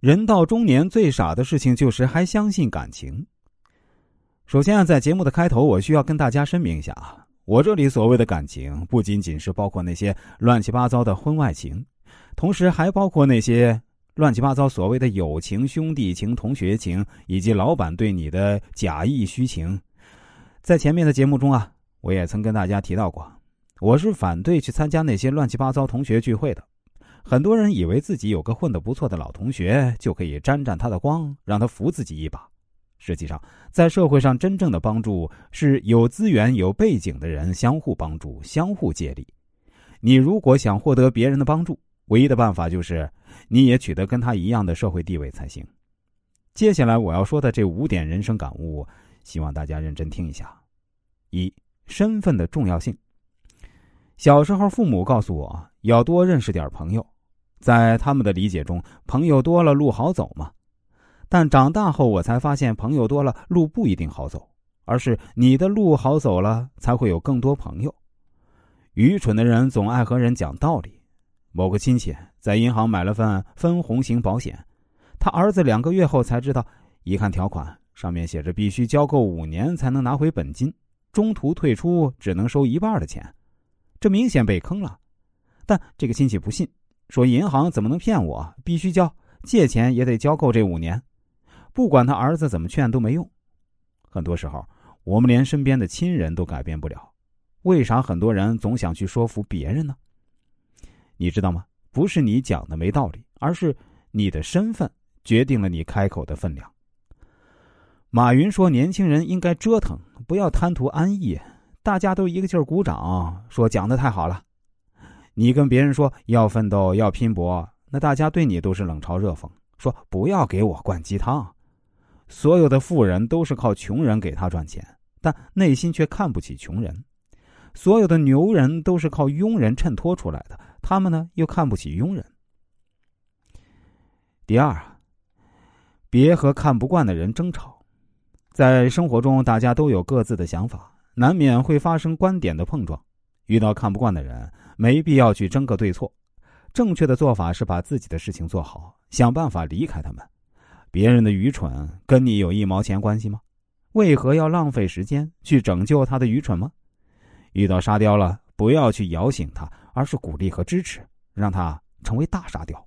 人到中年最傻的事情就是还相信感情。首先啊，在节目的开头，我需要跟大家声明一下啊，我这里所谓的感情，不仅仅是包括那些乱七八糟的婚外情，同时还包括那些乱七八糟所谓的友情、兄弟情、同学情，以及老板对你的假意虚情。在前面的节目中啊，我也曾跟大家提到过，我是反对去参加那些乱七八糟同学聚会的。很多人以为自己有个混得不错的老同学，就可以沾沾他的光，让他扶自己一把。实际上，在社会上，真正的帮助是有资源、有背景的人相互帮助、相互借力。你如果想获得别人的帮助，唯一的办法就是你也取得跟他一样的社会地位才行。接下来我要说的这五点人生感悟。希望大家认真听一下。一、身份的重要性。小时候，父母告诉我要多认识点朋友，在他们的理解中，朋友多了路好走嘛。但长大后，我才发现，朋友多了路不一定好走，而是你的路好走了，才会有更多朋友。愚蠢的人总爱和人讲道理。某个亲戚在银行买了份分红型保险，他儿子两个月后才知道，一看条款。上面写着必须交够五年才能拿回本金，中途退出只能收一半的钱，这明显被坑了。但这个亲戚不信，说银行怎么能骗我？必须交，借钱也得交够这五年。不管他儿子怎么劝都没用。很多时候，我们连身边的亲人都改变不了，为啥很多人总想去说服别人呢？你知道吗？不是你讲的没道理，而是你的身份决定了你开口的分量。马云说：“年轻人应该折腾，不要贪图安逸。大家都一个劲儿鼓掌，说讲的太好了。你跟别人说要奋斗、要拼搏，那大家对你都是冷嘲热讽，说不要给我灌鸡汤。所有的富人都是靠穷人给他赚钱，但内心却看不起穷人；所有的牛人都是靠庸人衬托出来的，他们呢又看不起庸人。第二，别和看不惯的人争吵。”在生活中，大家都有各自的想法，难免会发生观点的碰撞。遇到看不惯的人，没必要去争个对错。正确的做法是把自己的事情做好，想办法离开他们。别人的愚蠢跟你有一毛钱关系吗？为何要浪费时间去拯救他的愚蠢吗？遇到沙雕了，不要去摇醒他，而是鼓励和支持，让他成为大沙雕。